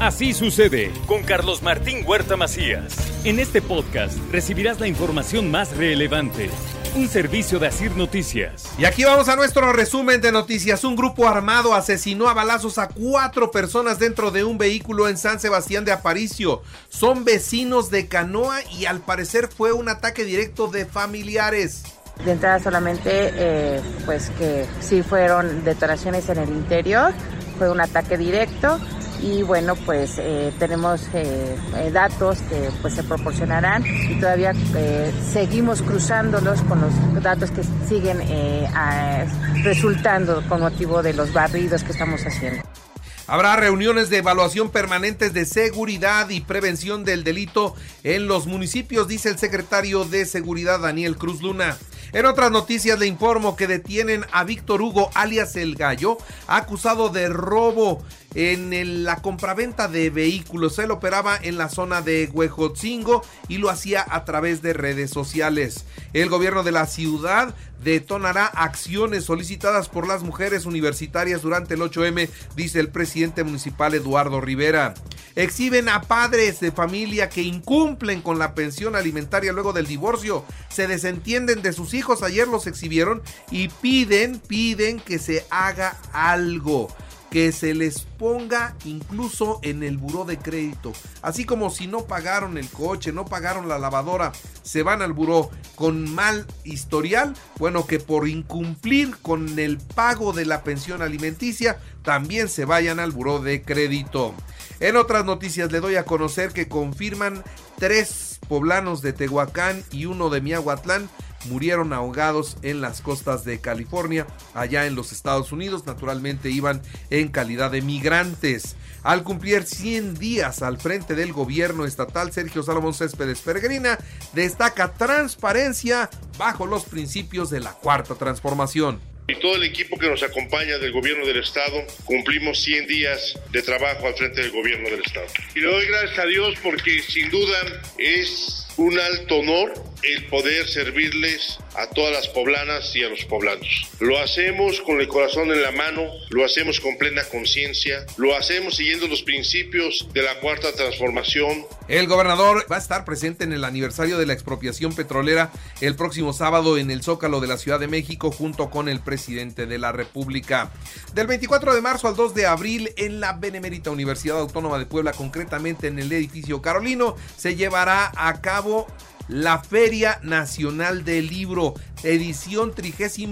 Así sucede con Carlos Martín Huerta Macías. En este podcast recibirás la información más relevante. Un servicio de Asir Noticias. Y aquí vamos a nuestro resumen de noticias. Un grupo armado asesinó a balazos a cuatro personas dentro de un vehículo en San Sebastián de Aparicio. Son vecinos de Canoa y al parecer fue un ataque directo de familiares. De entrada solamente, eh, pues que sí fueron detonaciones en el interior, fue un ataque directo y bueno pues eh, tenemos eh, eh, datos que pues se proporcionarán y todavía seguimos cruzándolos con los datos que siguen resultando con motivo de los barridos que estamos haciendo. Habrá reuniones de evaluación permanentes de seguridad y prevención del delito en los municipios, dice el secretario de Seguridad Daniel Cruz Luna. En otras noticias le informo que detienen a Víctor Hugo alias El Gallo, acusado de robo en la compraventa de vehículos. Él operaba en la zona de Huejotzingo y lo hacía a través de redes sociales. El gobierno de la ciudad detonará acciones solicitadas por las mujeres universitarias durante el 8M, dice el presidente municipal Eduardo Rivera. Exhiben a padres de familia que incumplen con la pensión alimentaria luego del divorcio. Se desentienden de sus hijos, ayer los exhibieron y piden, piden que se haga algo que se les ponga incluso en el buró de crédito. Así como si no pagaron el coche, no pagaron la lavadora, se van al buró con mal historial, bueno, que por incumplir con el pago de la pensión alimenticia, también se vayan al buró de crédito. En otras noticias le doy a conocer que confirman tres poblanos de Tehuacán y uno de Miahuatlán murieron ahogados en las costas de California, allá en los Estados Unidos. Naturalmente iban en calidad de migrantes. Al cumplir 100 días al frente del gobierno estatal, Sergio Salomón Céspedes Peregrina destaca transparencia bajo los principios de la cuarta transformación y todo el equipo que nos acompaña del gobierno del estado cumplimos 100 días de trabajo al frente del gobierno del estado. Y le doy gracias a Dios porque sin duda es un alto honor el poder servirles a todas las poblanas y a los poblanos. Lo hacemos con el corazón en la mano, lo hacemos con plena conciencia, lo hacemos siguiendo los principios de la cuarta transformación. El gobernador va a estar presente en el aniversario de la expropiación petrolera el próximo sábado en el Zócalo de la Ciudad de México junto con el presidente de la República. Del 24 de marzo al 2 de abril en la Benemérita Universidad Autónoma de Puebla, concretamente en el edificio Carolino, se llevará a cabo la Feria Nacional del Libro, edición 36.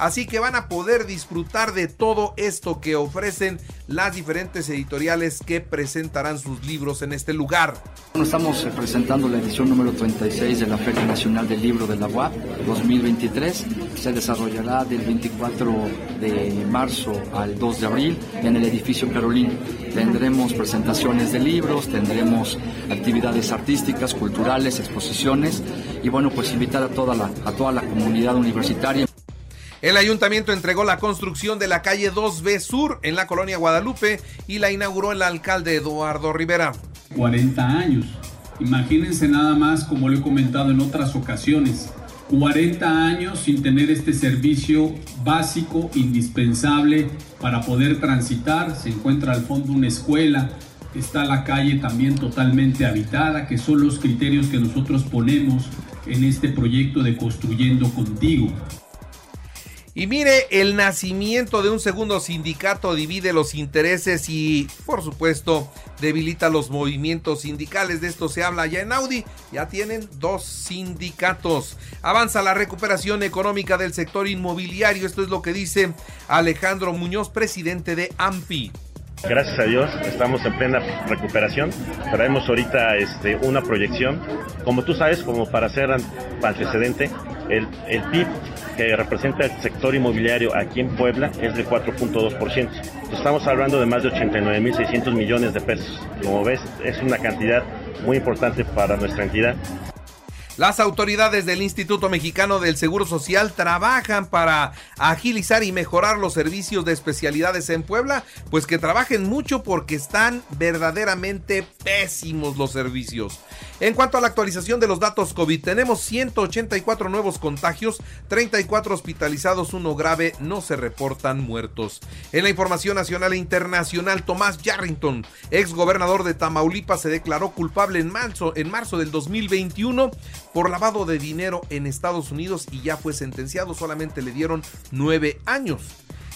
Así que van a poder disfrutar de todo esto que ofrecen las diferentes editoriales que presentarán sus libros en este lugar. Estamos presentando la edición número 36 de la Feria Nacional del Libro de la UAP 2023. Se desarrollará del 24 de marzo al 2 de abril en el edificio Carolín. Tendremos presentaciones de libros, tendremos actividades artísticas, culturales, exposiciones y bueno, pues invitar a toda la, a toda la comunidad universitaria. El ayuntamiento entregó la construcción de la calle 2B Sur en la colonia Guadalupe y la inauguró el alcalde Eduardo Rivera. 40 años. Imagínense nada más, como lo he comentado en otras ocasiones, 40 años sin tener este servicio básico, indispensable para poder transitar. Se encuentra al fondo una escuela, está la calle también totalmente habitada, que son los criterios que nosotros ponemos en este proyecto de Construyendo Contigo. Y mire, el nacimiento de un segundo sindicato divide los intereses y, por supuesto, debilita los movimientos sindicales. De esto se habla ya en Audi. Ya tienen dos sindicatos. Avanza la recuperación económica del sector inmobiliario. Esto es lo que dice Alejandro Muñoz, presidente de AMPI. Gracias a Dios estamos en plena recuperación. Traemos ahorita este, una proyección. Como tú sabes, como para hacer antecedente, el, el PIB que representa el sector inmobiliario aquí en Puebla es de 4.2%. Estamos hablando de más de 89.600 millones de pesos. Como ves, es una cantidad muy importante para nuestra entidad. Las autoridades del Instituto Mexicano del Seguro Social trabajan para agilizar y mejorar los servicios de especialidades en Puebla, pues que trabajen mucho porque están verdaderamente pésimos los servicios. En cuanto a la actualización de los datos COVID, tenemos 184 nuevos contagios, 34 hospitalizados, uno grave, no se reportan muertos. En la información nacional e internacional, Tomás Yarrington, ex gobernador de Tamaulipas, se declaró culpable en marzo, en marzo del 2021 por lavado de dinero en Estados Unidos y ya fue sentenciado, solamente le dieron nueve años.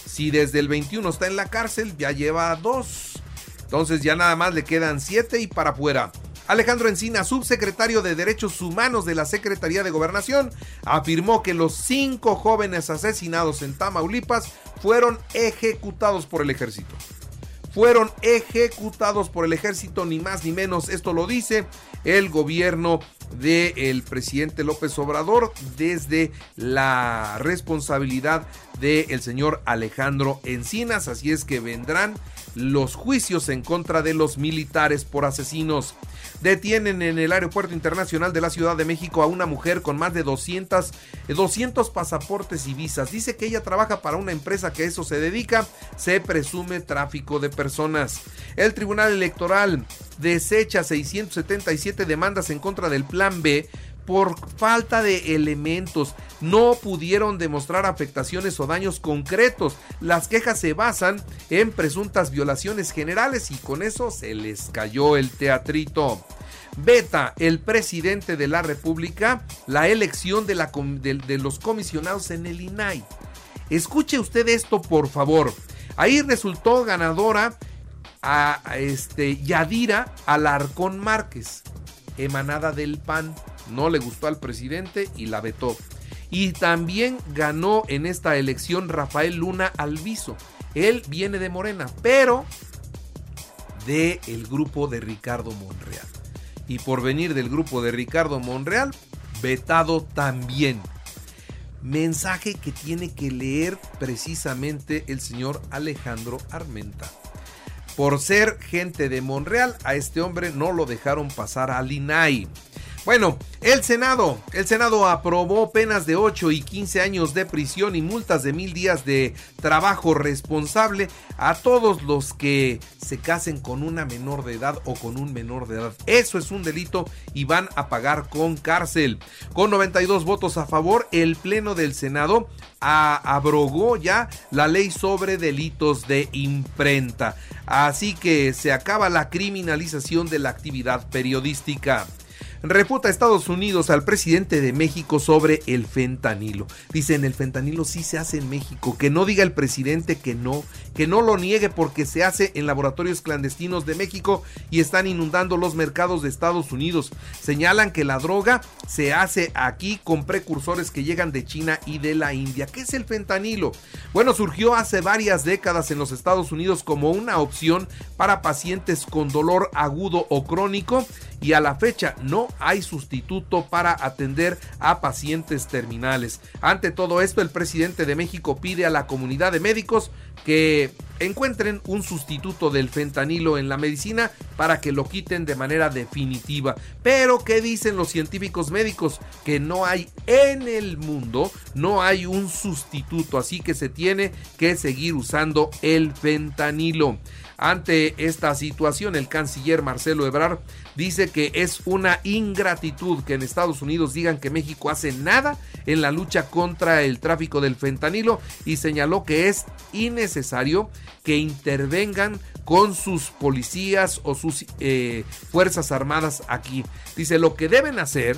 Si desde el 21 está en la cárcel, ya lleva dos. Entonces ya nada más le quedan siete y para afuera. Alejandro Encina, subsecretario de Derechos Humanos de la Secretaría de Gobernación, afirmó que los cinco jóvenes asesinados en Tamaulipas fueron ejecutados por el ejército fueron ejecutados por el ejército, ni más ni menos. Esto lo dice el gobierno del presidente López Obrador desde la responsabilidad del señor Alejandro Encinas. Así es que vendrán los juicios en contra de los militares por asesinos. Detienen en el Aeropuerto Internacional de la Ciudad de México a una mujer con más de 200, 200 pasaportes y visas. Dice que ella trabaja para una empresa que a eso se dedica. Se presume tráfico de personas. El Tribunal Electoral desecha 677 demandas en contra del Plan B por falta de elementos. No pudieron demostrar afectaciones o daños concretos. Las quejas se basan en presuntas violaciones generales y con eso se les cayó el teatrito. Beta el presidente de la República la elección de, los comisionados en el INAI. Escuche usted esto, por favor. Ahí resultó ganadora a, este Yadira Alarcón Márquez, emanada del PAN no le gustó al presidente y la vetó. Y también ganó en esta elección Rafael Luna Alviso. Él viene de Morena, pero de el grupo de Ricardo Monreal. Y por venir del grupo de Ricardo Monreal, vetado también. Mensaje que tiene que leer precisamente el señor Alejandro Armenta. Por ser gente de Monreal, a este hombre no lo dejaron pasar al INAI. Bueno, el Senado, el Senado aprobó penas de 8 y 15 años de prisión y multas de mil días de trabajo responsable a todos los que se casen con una menor de edad o con un menor de edad. Eso es un delito y van a pagar con cárcel. Con 92 votos a favor, el Pleno del Senado abrogó ya la ley sobre delitos de imprenta. Así que se acaba la criminalización de la actividad periodística refuta Estados Unidos al presidente de México sobre el fentanilo. Dicen, el fentanilo sí se hace en México, que no diga el presidente que no, que no lo niegue porque se hace en laboratorios clandestinos de México y están inundando los mercados de Estados Unidos. Señalan que la droga se hace aquí con precursores que llegan de China y de la India. ¿Qué es el fentanilo? Bueno, surgió hace varias décadas en los Estados Unidos como una opción para pacientes con dolor agudo o crónico y a la fecha no hay sustituto para atender a pacientes terminales. Ante todo esto, el presidente de México pide a la comunidad de médicos que encuentren un sustituto del fentanilo en la medicina para que lo quiten de manera definitiva. Pero, ¿qué dicen los científicos médicos? Que no hay en el mundo, no hay un sustituto, así que se tiene que seguir usando el fentanilo. Ante esta situación, el canciller Marcelo Ebrard dice que es una ingratitud que en Estados Unidos digan que México hace nada en la lucha contra el tráfico del fentanilo y señaló que es innecesario que intervengan con sus policías o sus eh, fuerzas armadas aquí. Dice, lo que deben hacer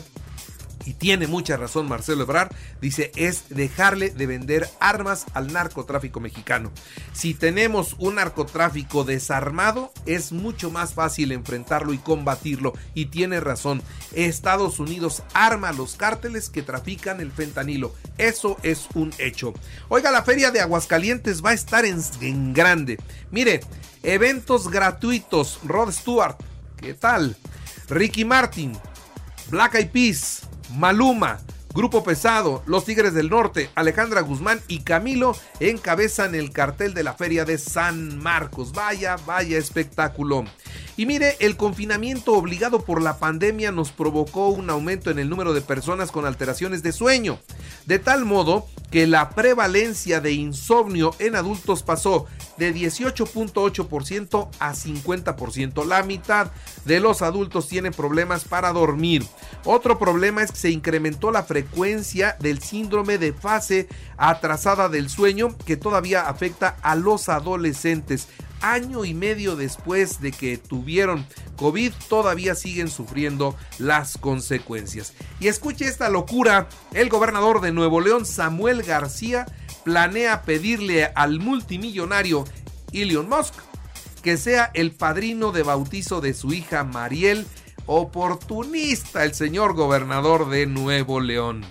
y tiene mucha razón Marcelo Ebrard, dice, es dejarle de vender armas al narcotráfico mexicano. Si tenemos un narcotráfico desarmado, es mucho más fácil enfrentarlo y combatirlo. Y tiene razón, Estados Unidos arma a los cárteles que trafican el fentanilo. Eso es un hecho. Oiga, la feria de Aguascalientes va a estar en, en grande. Mire, eventos gratuitos. Rod Stewart, ¿qué tal? Ricky Martin, Black Eyed Peas, Maluma, Grupo Pesado, Los Tigres del Norte, Alejandra Guzmán y Camilo encabezan el cartel de la Feria de San Marcos. Vaya, vaya espectáculo. Y mire, el confinamiento obligado por la pandemia nos provocó un aumento en el número de personas con alteraciones de sueño, de tal modo que la prevalencia de insomnio en adultos pasó de 18.8% a 50%. La mitad de los adultos tienen problemas para dormir. Otro problema es que se incrementó la frecuencia del síndrome de fase atrasada del sueño que todavía afecta a los adolescentes año y medio después de que tuvieron COVID, todavía siguen sufriendo las consecuencias. Y escuche esta locura, el gobernador de Nuevo León, Samuel García, planea pedirle al multimillonario Elon Musk que sea el padrino de bautizo de su hija Mariel, oportunista el señor gobernador de Nuevo León.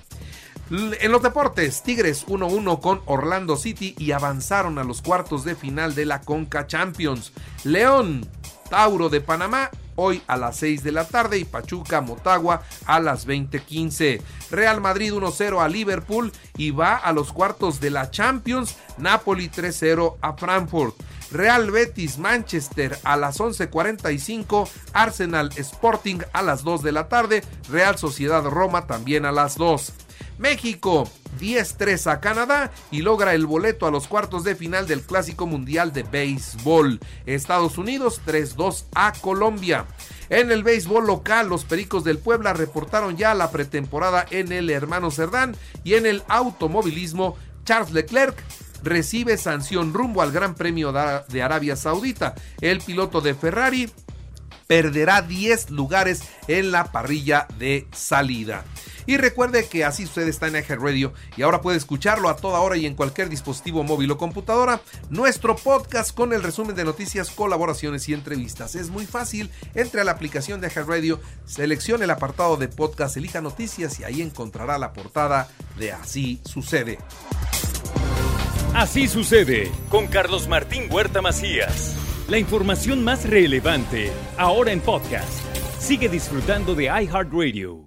En los deportes, Tigres 1-1 con Orlando City y avanzaron a los cuartos de final de la Conca Champions. León, Tauro de Panamá, hoy a las 6 de la tarde y Pachuca Motagua a las 20:15. Real Madrid 1-0 a Liverpool y va a los cuartos de la Champions. Napoli 3-0 a Frankfurt. Real Betis Manchester a las 11:45, Arsenal Sporting a las 2 de la tarde, Real Sociedad Roma también a las 2. México 10-3 a Canadá y logra el boleto a los cuartos de final del Clásico Mundial de Béisbol. Estados Unidos 3-2 a Colombia. En el béisbol local, los Pericos del Puebla reportaron ya la pretemporada en el Hermano Cerdán y en el automovilismo, Charles Leclerc recibe sanción rumbo al Gran Premio de Arabia Saudita. El piloto de Ferrari perderá 10 lugares en la parrilla de salida. Y recuerde que así usted está en Eje Radio y ahora puede escucharlo a toda hora y en cualquier dispositivo móvil o computadora. Nuestro podcast con el resumen de noticias, colaboraciones y entrevistas. Es muy fácil. Entre a la aplicación de Eje Radio, seleccione el apartado de podcast, elija noticias y ahí encontrará la portada de Así sucede. Así sucede con Carlos Martín Huerta Macías. La información más relevante ahora en podcast. Sigue disfrutando de iHeartRadio.